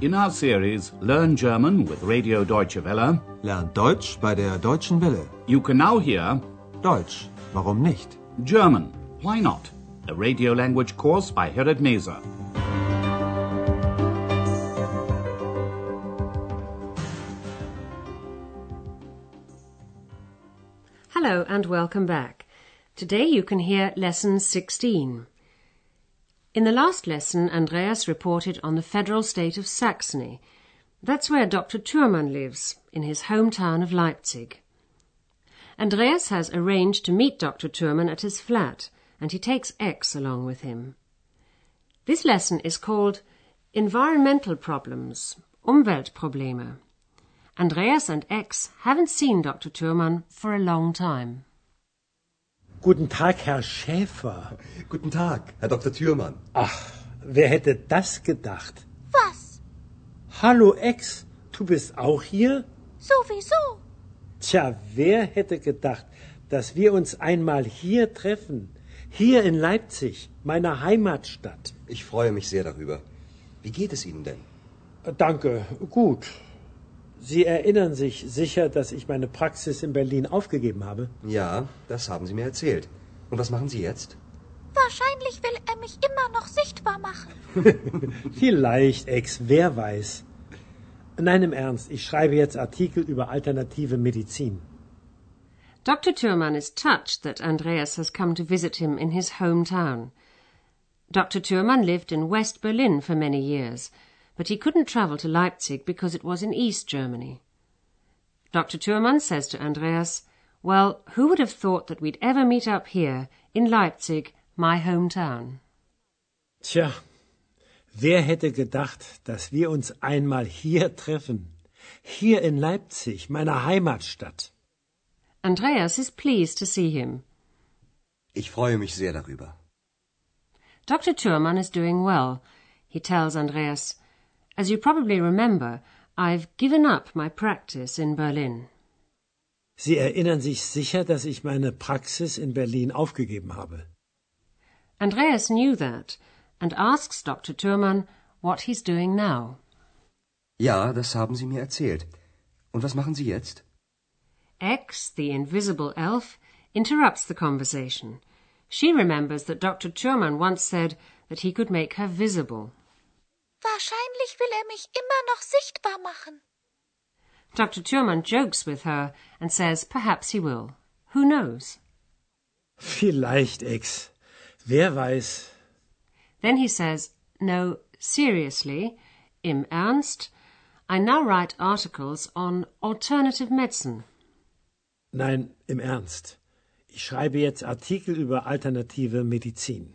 In our series Learn German with Radio Deutsche Welle, Lernt Deutsch bei der Deutschen Welle. you can now hear Deutsch, warum nicht? German, Why Not? A radio language course by Herrad Meese. Hello and welcome back. Today you can hear lesson 16. In the last lesson, Andreas reported on the federal state of Saxony. That's where Dr. Thurmann lives, in his hometown of Leipzig. Andreas has arranged to meet Dr. Thurmann at his flat, and he takes X along with him. This lesson is called Environmental Problems, Umweltprobleme. Andreas and X haven't seen Dr. Thurmann for a long time. Guten Tag, Herr Schäfer. Guten Tag, Herr Dr. Thürmann. Ach, wer hätte das gedacht? Was? Hallo Ex, du bist auch hier? Sowieso. Tja, wer hätte gedacht, dass wir uns einmal hier treffen? Hier in Leipzig, meiner Heimatstadt. Ich freue mich sehr darüber. Wie geht es Ihnen denn? Äh, Danke, gut. Sie erinnern sich sicher, dass ich meine Praxis in Berlin aufgegeben habe? Ja, das haben Sie mir erzählt. Und was machen Sie jetzt? Wahrscheinlich will er mich immer noch sichtbar machen. Vielleicht, Ex, wer weiß. Nein, im Ernst, ich schreibe jetzt Artikel über alternative Medizin. Dr. Thurmann is touched that Andreas has come to visit him in his hometown. Dr. Thurmann lived in West Berlin for many years, but he couldn't travel to Leipzig because it was in East Germany. Dr. Thurmann says to Andreas, Well, who would have thought that we'd ever meet up here in Leipzig, my hometown? Tja, wer hätte gedacht, dass wir uns einmal hier treffen? Hier in Leipzig, meiner Heimatstadt. Andreas is pleased to see him. Ich freue mich sehr darüber. Dr. Thurmann is doing well. He tells Andreas, As you probably remember, I've given up my practice in Berlin. Sie erinnern sich sicher, dass ich meine Praxis in Berlin aufgegeben habe. Andreas knew that and asks Dr. Thurmann what he's doing now. Ja, das haben Sie mir erzählt. Und was machen Sie jetzt? X, the invisible elf, interrupts the conversation. She remembers that Dr. Thurmann once said that he could make her visible. Wahrscheinlich will er mich immer noch sichtbar machen. Dr. Thurmann jokes with her and says perhaps he will. Who knows? Vielleicht, Ex. Wer weiß. Then he says, No, seriously, im Ernst, I now write articles on alternative medicine. Nein, im Ernst. Ich schreibe jetzt Artikel über alternative Medizin.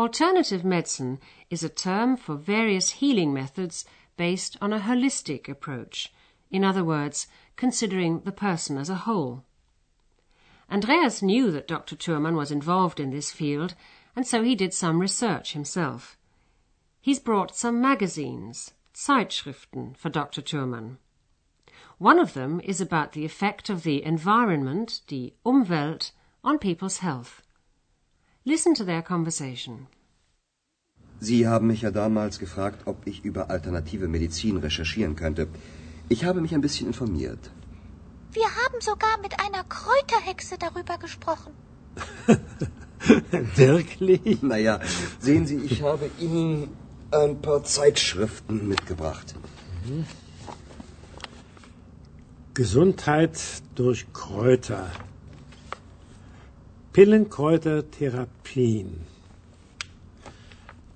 Alternative medicine is a term for various healing methods based on a holistic approach. In other words, considering the person as a whole. Andreas knew that Dr. Thurmann was involved in this field, and so he did some research himself. He's brought some magazines, Zeitschriften, for Dr. Thurmann. One of them is about the effect of the environment, the Umwelt, on people's health. Listen to their conversation. Sie haben mich ja damals gefragt, ob ich über alternative Medizin recherchieren könnte. Ich habe mich ein bisschen informiert. Wir haben sogar mit einer Kräuterhexe darüber gesprochen. Wirklich? Naja, sehen Sie, ich habe Ihnen ein paar Zeitschriften mitgebracht. Gesundheit durch Kräuter. Pillenkräutertherapien.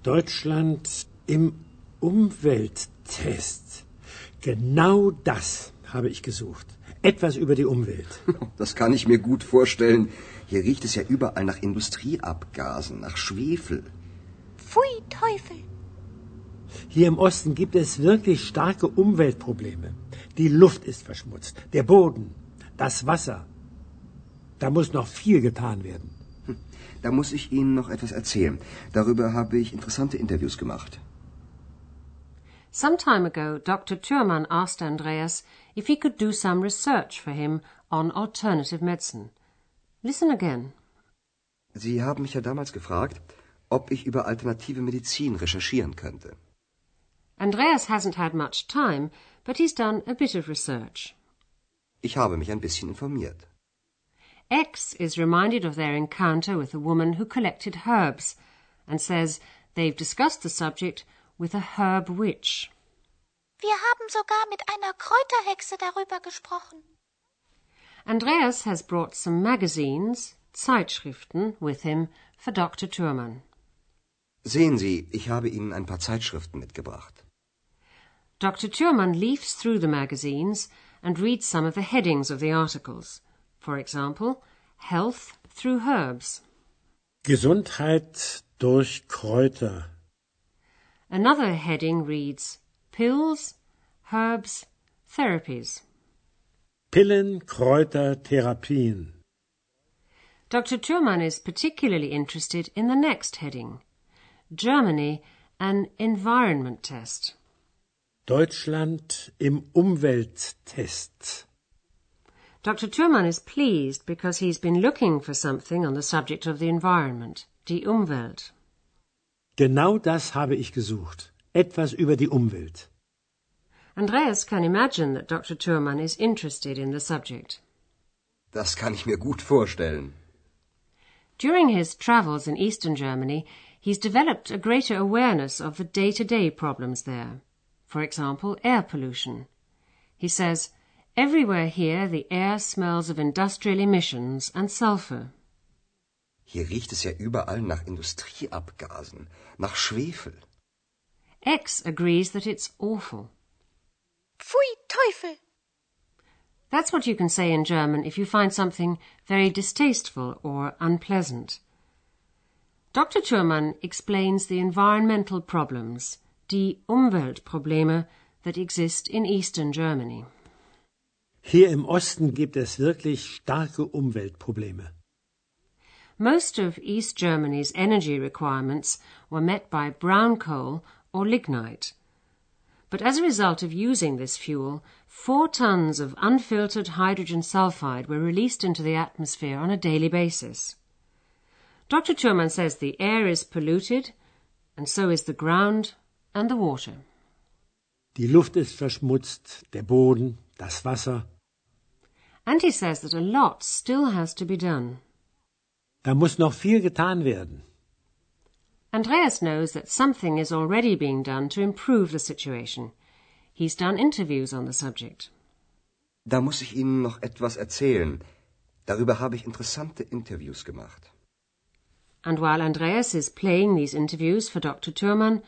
Deutschland im Umwelttest. Genau das habe ich gesucht. Etwas über die Umwelt. Das kann ich mir gut vorstellen. Hier riecht es ja überall nach Industrieabgasen, nach Schwefel. Pfui Teufel. Hier im Osten gibt es wirklich starke Umweltprobleme. Die Luft ist verschmutzt, der Boden, das Wasser. Da muss noch viel getan werden. Da muss ich Ihnen noch etwas erzählen. Darüber habe ich interessante Interviews gemacht. Some time ago, Dr. Thurmann asked Andreas if he could do some research for him on alternative medicine. Listen again. Sie haben mich ja damals gefragt, ob ich über alternative Medizin recherchieren könnte. Andreas hasn't had much time, but he's done a bit of research. Ich habe mich ein bisschen informiert. X is reminded of their encounter with a woman who collected herbs and says they've discussed the subject with a herb witch. Wir haben sogar mit einer Kräuterhexe darüber gesprochen. Andreas has brought some magazines, Zeitschriften, with him for Dr. Thurman. Sehen Sie, ich habe Ihnen ein paar Zeitschriften mitgebracht. Dr. Thurman leafs through the magazines and reads some of the headings of the articles. For example, Health through Herbs. Gesundheit durch Kräuter. Another heading reads Pills, Herbs, Therapies. Pillen, Kräuter, Therapien. Dr. Thurman is particularly interested in the next heading Germany, an environment test. Deutschland im Umwelttest. Dr. Thurman is pleased because he's been looking for something on the subject of the environment, die Umwelt. Genau das habe ich gesucht. Etwas über die Umwelt. Andreas can imagine that Dr. Thurman is interested in the subject. Das kann ich mir gut vorstellen. During his travels in eastern Germany, he's developed a greater awareness of the day-to-day problems there. For example, air pollution. He says, Everywhere here the air smells of industrial emissions and sulfur. Hier riecht es ja überall nach Industrieabgasen, nach Schwefel. X agrees that it's awful. Pfui Teufel! That's what you can say in German if you find something very distasteful or unpleasant. Dr. Thurman explains the environmental problems, die Umweltprobleme, that exist in eastern Germany. Hier im Osten gibt es wirklich starke Umweltprobleme. Most of East Germany's energy requirements were met by brown coal or lignite. But as a result of using this fuel, four tons of unfiltered hydrogen sulfide were released into the atmosphere on a daily basis. Dr. Thurman says the air is polluted, and so is the ground and the water. Die Luft ist verschmutzt, der Boden, das Wasser. And he says that a lot still has to be done. Da muss noch viel getan werden. Andreas knows that something is already being done to improve the situation. He's done interviews on the subject. Da muss ich Ihnen noch etwas erzählen. Darüber habe ich interessante Interviews gemacht. And while Andreas is playing these interviews for Dr. Thurman,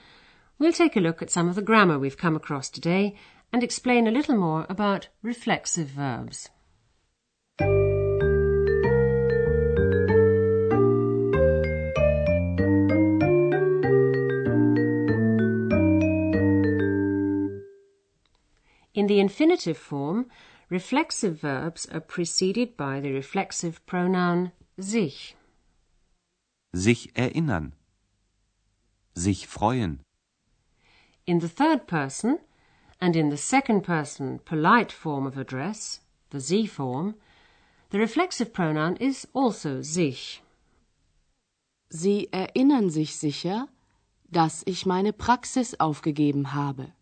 we'll take a look at some of the grammar we've come across today and explain a little more about reflexive verbs. In the infinitive form, reflexive verbs are preceded by the reflexive pronoun sich. Sich erinnern. Sich freuen. In the third person and in the second person polite form of address, the Sie form, the reflexive pronoun is also sich. Sie erinnern sich sicher, dass ich meine Praxis aufgegeben habe.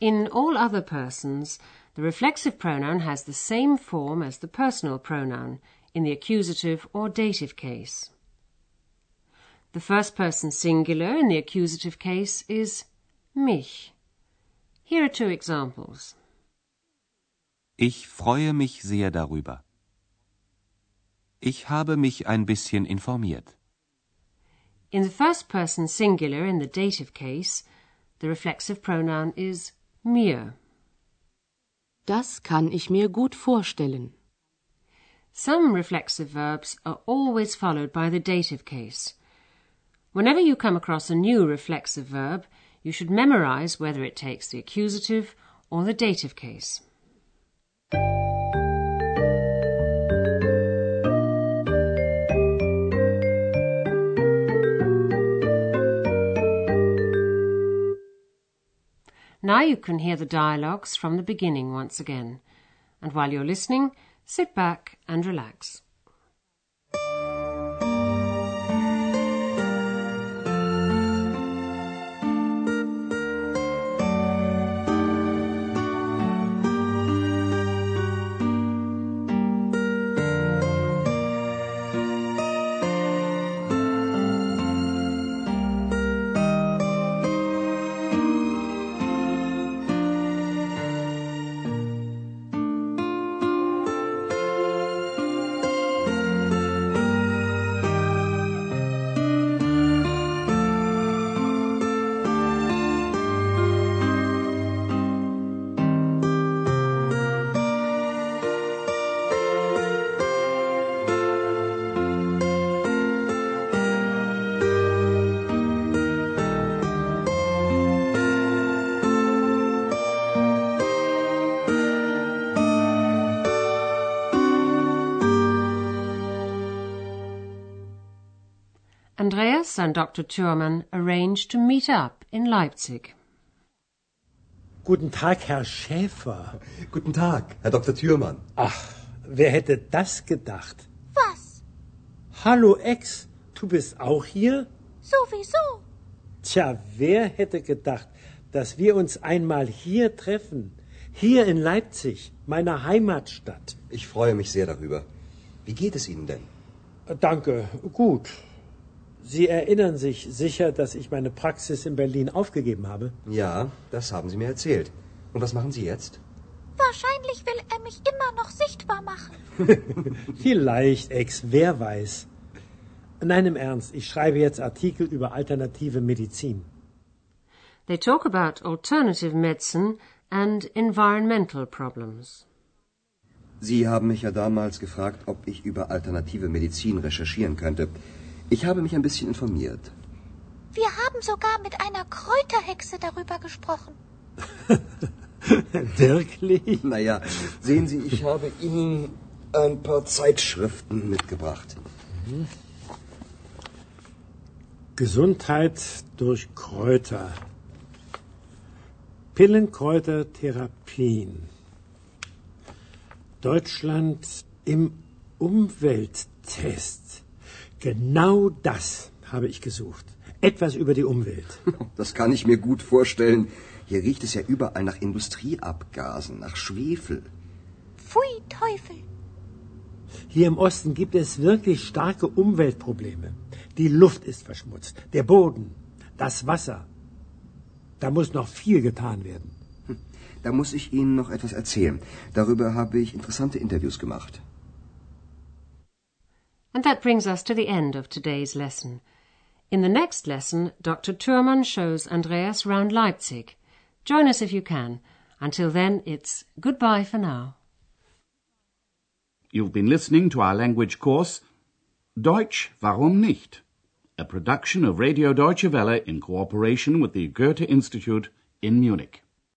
In all other persons, the reflexive pronoun has the same form as the personal pronoun in the accusative or dative case. The first person singular in the accusative case is mich. Here are two examples. Ich freue mich sehr darüber. Ich habe mich ein bisschen informiert. In the first person singular in the dative case, the reflexive pronoun is mir. Das kann ich mir gut vorstellen. Some reflexive verbs are always followed by the dative case. Whenever you come across a new reflexive verb, you should memorize whether it takes the accusative or the dative case. Now you can hear the dialogues from the beginning once again. And while you're listening, sit back and relax. Andreas and Dr. Thurman arranged to meet up in Leipzig. Guten Tag, Herr Schäfer. Guten Tag, Herr Dr. Thürmann. Ach, wer hätte das gedacht? Was? Hallo Ex, du bist auch hier? Sowieso. Tja, wer hätte gedacht, dass wir uns einmal hier treffen? Hier in Leipzig, meiner Heimatstadt. Ich freue mich sehr darüber. Wie geht es Ihnen denn? Danke, gut. Sie erinnern sich sicher, dass ich meine Praxis in Berlin aufgegeben habe? Ja, das haben Sie mir erzählt. Und was machen Sie jetzt? Wahrscheinlich will er mich immer noch sichtbar machen. Vielleicht, Ex, wer weiß. Nein, im Ernst, ich schreibe jetzt Artikel über alternative Medizin. They talk about alternative medicine and environmental problems. Sie haben mich ja damals gefragt, ob ich über alternative Medizin recherchieren könnte. Ich habe mich ein bisschen informiert. Wir haben sogar mit einer Kräuterhexe darüber gesprochen. Wirklich? Naja, sehen Sie, ich habe Ihnen ein paar Zeitschriften mitgebracht. Gesundheit durch Kräuter. Pillenkräutertherapien. Deutschland im Umwelttest. Genau das habe ich gesucht. Etwas über die Umwelt. Das kann ich mir gut vorstellen. Hier riecht es ja überall nach Industrieabgasen, nach Schwefel. Pfui, Teufel. Hier im Osten gibt es wirklich starke Umweltprobleme. Die Luft ist verschmutzt, der Boden, das Wasser. Da muss noch viel getan werden. Da muss ich Ihnen noch etwas erzählen. Darüber habe ich interessante Interviews gemacht. And that brings us to the end of today's lesson. In the next lesson, Dr. Thurman shows Andreas round Leipzig. Join us if you can. Until then, it's goodbye for now. You've been listening to our language course, Deutsch, warum nicht? A production of Radio Deutsche Welle in cooperation with the Goethe Institute in Munich.